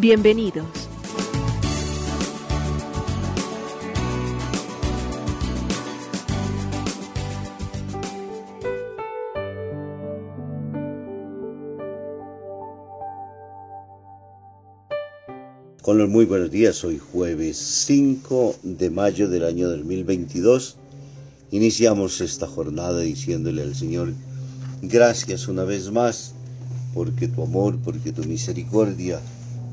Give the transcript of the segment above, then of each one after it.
Bienvenidos. Con los muy buenos días, hoy jueves 5 de mayo del año 2022. Iniciamos esta jornada diciéndole al Señor, gracias una vez más, porque tu amor, porque tu misericordia,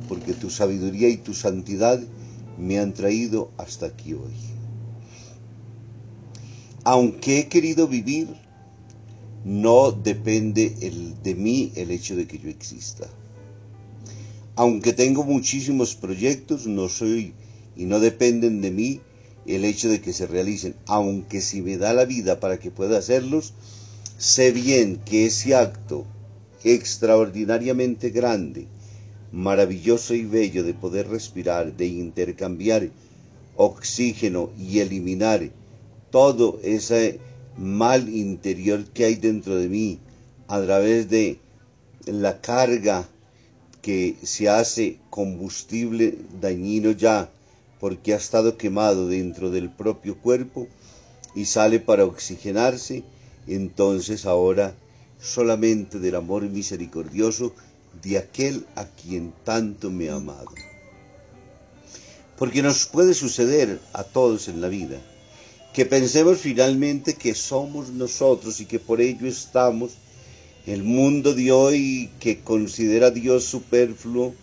porque tu sabiduría y tu santidad me han traído hasta aquí hoy. Aunque he querido vivir, no depende de mí el hecho de que yo exista aunque tengo muchísimos proyectos, no soy y no dependen de mí el hecho de que se realicen, aunque si me da la vida para que pueda hacerlos, sé bien que ese acto extraordinariamente grande, maravilloso y bello de poder respirar, de intercambiar oxígeno y eliminar todo ese mal interior que hay dentro de mí a través de la carga que se hace combustible dañino ya porque ha estado quemado dentro del propio cuerpo y sale para oxigenarse, entonces ahora solamente del amor misericordioso de aquel a quien tanto me ha amado. Porque nos puede suceder a todos en la vida que pensemos finalmente que somos nosotros y que por ello estamos el mundo de hoy que considera a Dios superfluo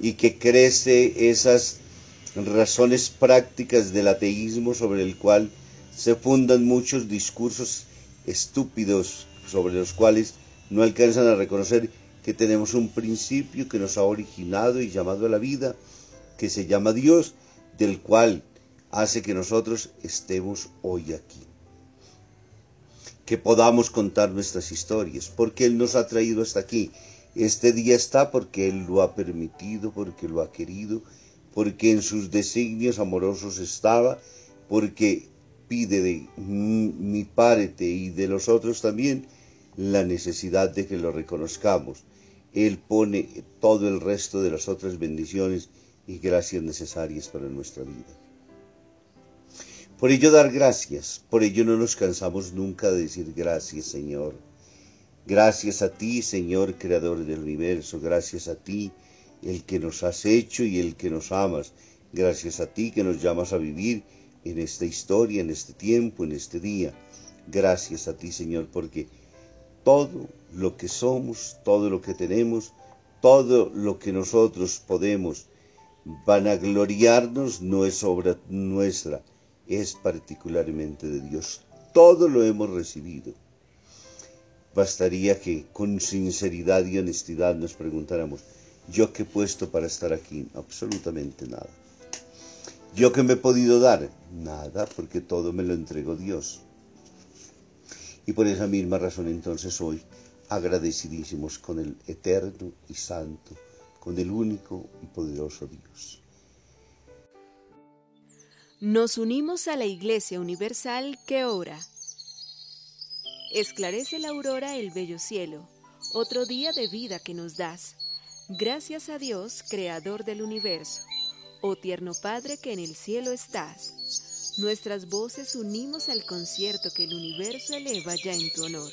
y que crece esas razones prácticas del ateísmo sobre el cual se fundan muchos discursos estúpidos sobre los cuales no alcanzan a reconocer que tenemos un principio que nos ha originado y llamado a la vida, que se llama Dios, del cual hace que nosotros estemos hoy aquí que podamos contar nuestras historias, porque Él nos ha traído hasta aquí. Este día está porque Él lo ha permitido, porque lo ha querido, porque en sus designios amorosos estaba, porque pide de mi parte y de los otros también la necesidad de que lo reconozcamos. Él pone todo el resto de las otras bendiciones y gracias necesarias para nuestra vida. Por ello dar gracias, por ello no nos cansamos nunca de decir gracias Señor. Gracias a ti Señor Creador del universo, gracias a ti el que nos has hecho y el que nos amas, gracias a ti que nos llamas a vivir en esta historia, en este tiempo, en este día. Gracias a ti Señor porque todo lo que somos, todo lo que tenemos, todo lo que nosotros podemos vanagloriarnos no es obra nuestra, es particularmente de Dios. Todo lo hemos recibido. Bastaría que con sinceridad y honestidad nos preguntáramos, ¿yo qué he puesto para estar aquí? Absolutamente nada. ¿Yo qué me he podido dar? Nada, porque todo me lo entregó Dios. Y por esa misma razón entonces hoy agradecidísimos con el eterno y santo, con el único y poderoso Dios. Nos unimos a la Iglesia Universal que ora. Esclarece la aurora el bello cielo, otro día de vida que nos das. Gracias a Dios, Creador del universo, oh tierno Padre que en el cielo estás. Nuestras voces unimos al concierto que el universo eleva ya en tu honor.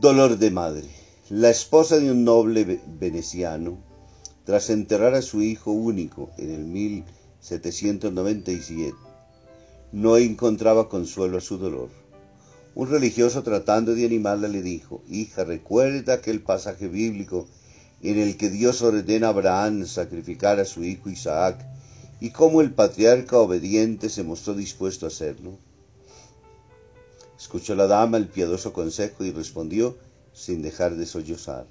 Dolor de madre. La esposa de un noble veneciano, tras enterrar a su hijo único en el 1797, no encontraba consuelo a su dolor. Un religioso tratando de animarla le dijo, hija, recuerda aquel pasaje bíblico en el que Dios ordena a Abraham sacrificar a su hijo Isaac y cómo el patriarca obediente se mostró dispuesto a hacerlo. Escuchó la dama el piadoso consejo y respondió sin dejar de sollozar.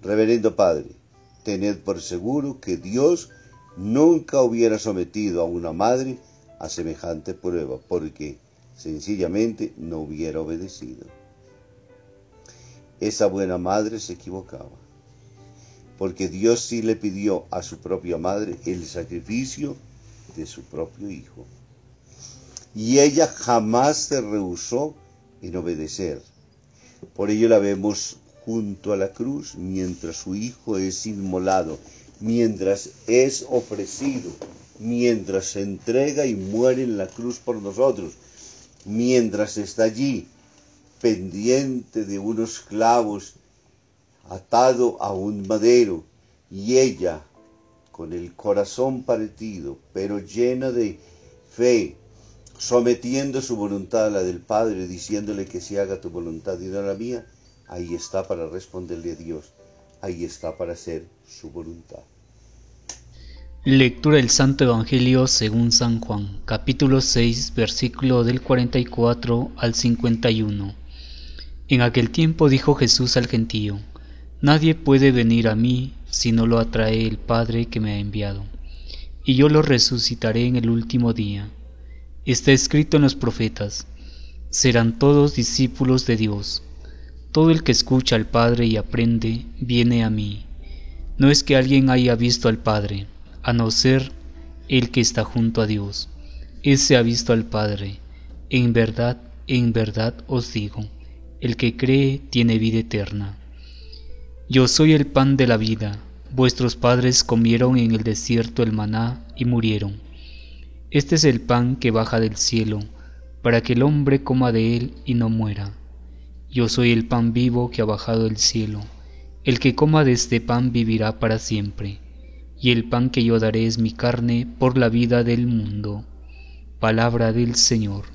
Reverendo Padre, tened por seguro que Dios nunca hubiera sometido a una madre a semejante prueba, porque sencillamente no hubiera obedecido. Esa buena madre se equivocaba, porque Dios sí le pidió a su propia madre el sacrificio de su propio hijo y ella jamás se rehusó en obedecer. Por ello la vemos junto a la cruz mientras su hijo es inmolado, mientras es ofrecido, mientras se entrega y muere en la cruz por nosotros, mientras está allí pendiente de unos clavos, atado a un madero, y ella, con el corazón partido, pero llena de fe, sometiendo su voluntad a la del Padre, diciéndole que si haga tu voluntad y no la mía, ahí está para responderle a Dios, ahí está para hacer su voluntad. Lectura del Santo Evangelio según San Juan, capítulo 6, versículo del 44 al 51. En aquel tiempo dijo Jesús al gentío, Nadie puede venir a mí si no lo atrae el Padre que me ha enviado, y yo lo resucitaré en el último día. Está escrito en los profetas, serán todos discípulos de Dios. Todo el que escucha al Padre y aprende, viene a mí. No es que alguien haya visto al Padre, a no ser el que está junto a Dios. Ese ha visto al Padre. En verdad, en verdad os digo, el que cree tiene vida eterna. Yo soy el pan de la vida. Vuestros padres comieron en el desierto el maná y murieron. Este es el pan que baja del cielo, para que el hombre coma de él y no muera. Yo soy el pan vivo que ha bajado del cielo. El que coma de este pan vivirá para siempre. Y el pan que yo daré es mi carne por la vida del mundo. Palabra del Señor.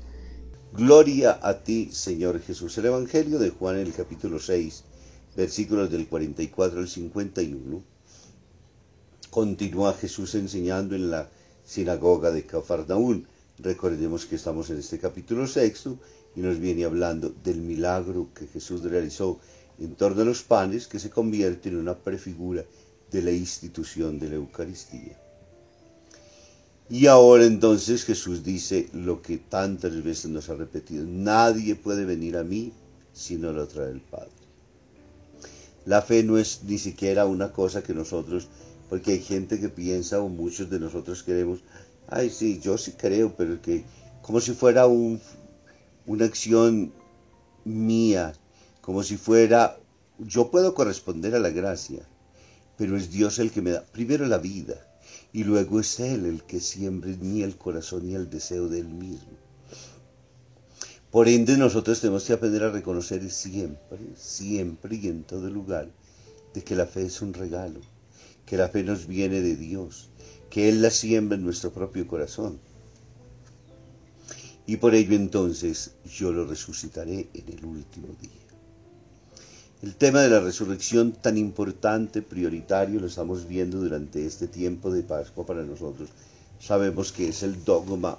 Gloria a ti, Señor Jesús. El Evangelio de Juan, el capítulo 6, versículos del 44 al 51. Continúa Jesús enseñando en la sinagoga de Cafarnaún. Recordemos que estamos en este capítulo sexto y nos viene hablando del milagro que Jesús realizó en torno a los panes que se convierte en una prefigura de la institución de la Eucaristía. Y ahora entonces Jesús dice lo que tantas veces nos ha repetido, nadie puede venir a mí si no lo trae el Padre. La fe no es ni siquiera una cosa que nosotros porque hay gente que piensa, o muchos de nosotros queremos, ay, sí, yo sí creo, pero que como si fuera un, una acción mía, como si fuera, yo puedo corresponder a la gracia, pero es Dios el que me da primero la vida y luego es Él el que siembra mí el corazón y el deseo de Él mismo. Por ende nosotros tenemos que aprender a reconocer siempre, siempre y en todo lugar de que la fe es un regalo que la fe nos viene de Dios, que Él la siembra en nuestro propio corazón. Y por ello entonces yo lo resucitaré en el último día. El tema de la resurrección tan importante, prioritario, lo estamos viendo durante este tiempo de Pascua para nosotros. Sabemos que es el dogma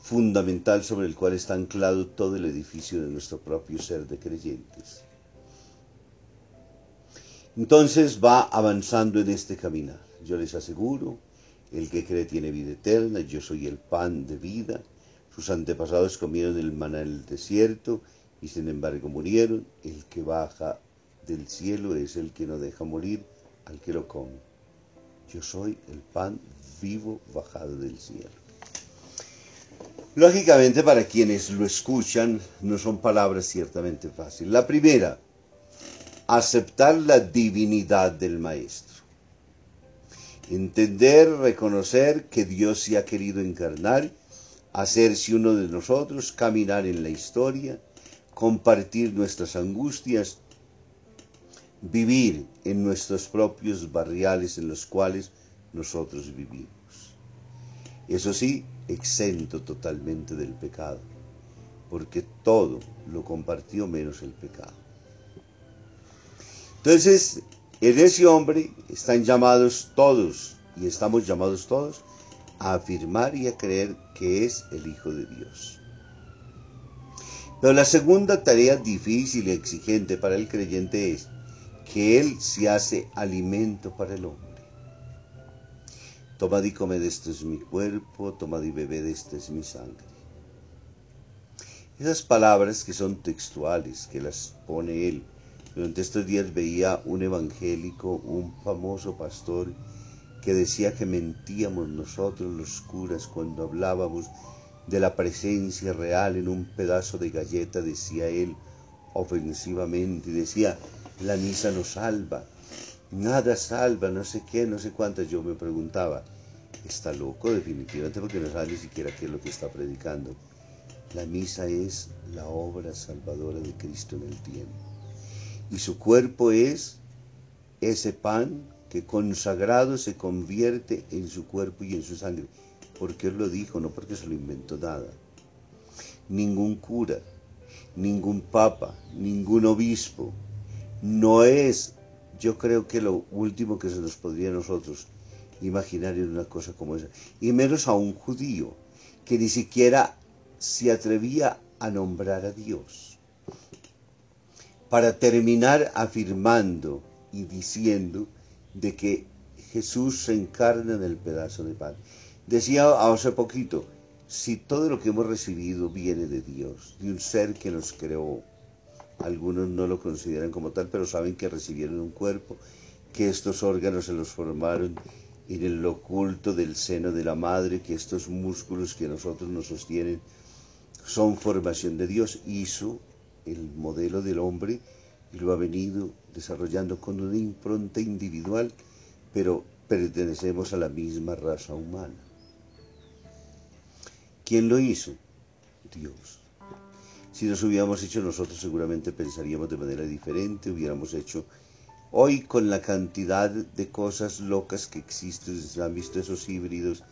fundamental sobre el cual está anclado todo el edificio de nuestro propio ser de creyentes. Entonces va avanzando en este caminar. Yo les aseguro, el que cree tiene vida eterna, yo soy el pan de vida. Sus antepasados comieron el maná en el desierto y sin embargo murieron. El que baja del cielo es el que no deja morir al que lo come. Yo soy el pan vivo bajado del cielo. Lógicamente para quienes lo escuchan no son palabras ciertamente fáciles. La primera, aceptar la divinidad del Maestro. Entender, reconocer que Dios se ha querido encarnar, hacerse uno de nosotros, caminar en la historia, compartir nuestras angustias, vivir en nuestros propios barriales en los cuales nosotros vivimos. Eso sí, exento totalmente del pecado, porque todo lo compartió menos el pecado. Entonces, en ese hombre están llamados todos, y estamos llamados todos, a afirmar y a creer que es el Hijo de Dios. Pero la segunda tarea difícil y exigente para el creyente es que Él se hace alimento para el hombre. Tomad y comed, esto es mi cuerpo, tomad y bebed, esta es mi sangre. Esas palabras que son textuales, que las pone Él. Durante estos días veía un evangélico, un famoso pastor, que decía que mentíamos nosotros los curas cuando hablábamos de la presencia real en un pedazo de galleta, decía él ofensivamente, decía, la misa no salva, nada salva, no sé qué, no sé cuántas. Yo me preguntaba, está loco definitivamente porque no sabe ni siquiera qué es lo que está predicando. La misa es la obra salvadora de Cristo en el tiempo. Y su cuerpo es ese pan que consagrado se convierte en su cuerpo y en su sangre. Porque Él lo dijo, no porque se lo inventó nada. Ningún cura, ningún papa, ningún obispo, no es, yo creo que lo último que se nos podría a nosotros imaginar en una cosa como esa. Y menos a un judío que ni siquiera se atrevía a nombrar a Dios. Para terminar afirmando y diciendo de que Jesús se encarna en el pedazo de pan. Decía hace poquito, si todo lo que hemos recibido viene de Dios, de un ser que nos creó, algunos no lo consideran como tal, pero saben que recibieron un cuerpo, que estos órganos se los formaron en el oculto del seno de la madre, que estos músculos que nosotros nos sostienen son formación de Dios. Hizo el modelo del hombre y lo ha venido desarrollando con una impronta individual, pero pertenecemos a la misma raza humana. ¿Quién lo hizo? Dios. Si nos hubiéramos hecho nosotros seguramente pensaríamos de manera diferente, hubiéramos hecho hoy con la cantidad de cosas locas que existen, han visto esos híbridos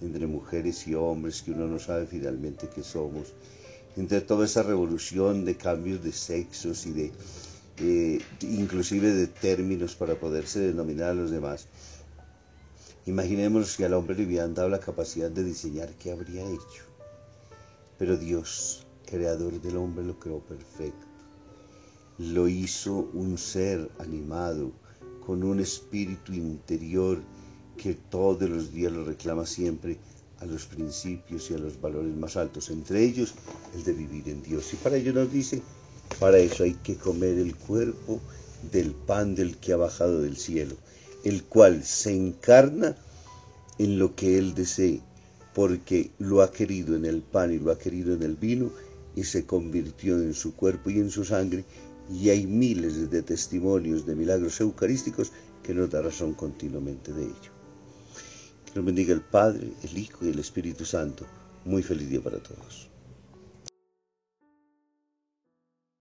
entre mujeres y hombres que uno no sabe finalmente qué somos, entre toda esa revolución de cambios de sexos y de eh, inclusive de términos para poderse denominar a los demás. Imaginemos que al hombre le hubieran dado la capacidad de diseñar qué habría hecho. Pero Dios creador del hombre lo creó perfecto. Lo hizo un ser animado, con un espíritu interior que todos los días lo reclama siempre a los principios y a los valores más altos, entre ellos el de vivir en Dios. Y para ello nos dice, para eso hay que comer el cuerpo del pan del que ha bajado del cielo, el cual se encarna en lo que Él desee, porque lo ha querido en el pan y lo ha querido en el vino, y se convirtió en su cuerpo y en su sangre, y hay miles de testimonios de milagros eucarísticos que nos da razón continuamente de ello. Nos bendiga el Padre, el Hijo y el Espíritu Santo. Muy feliz día para todos.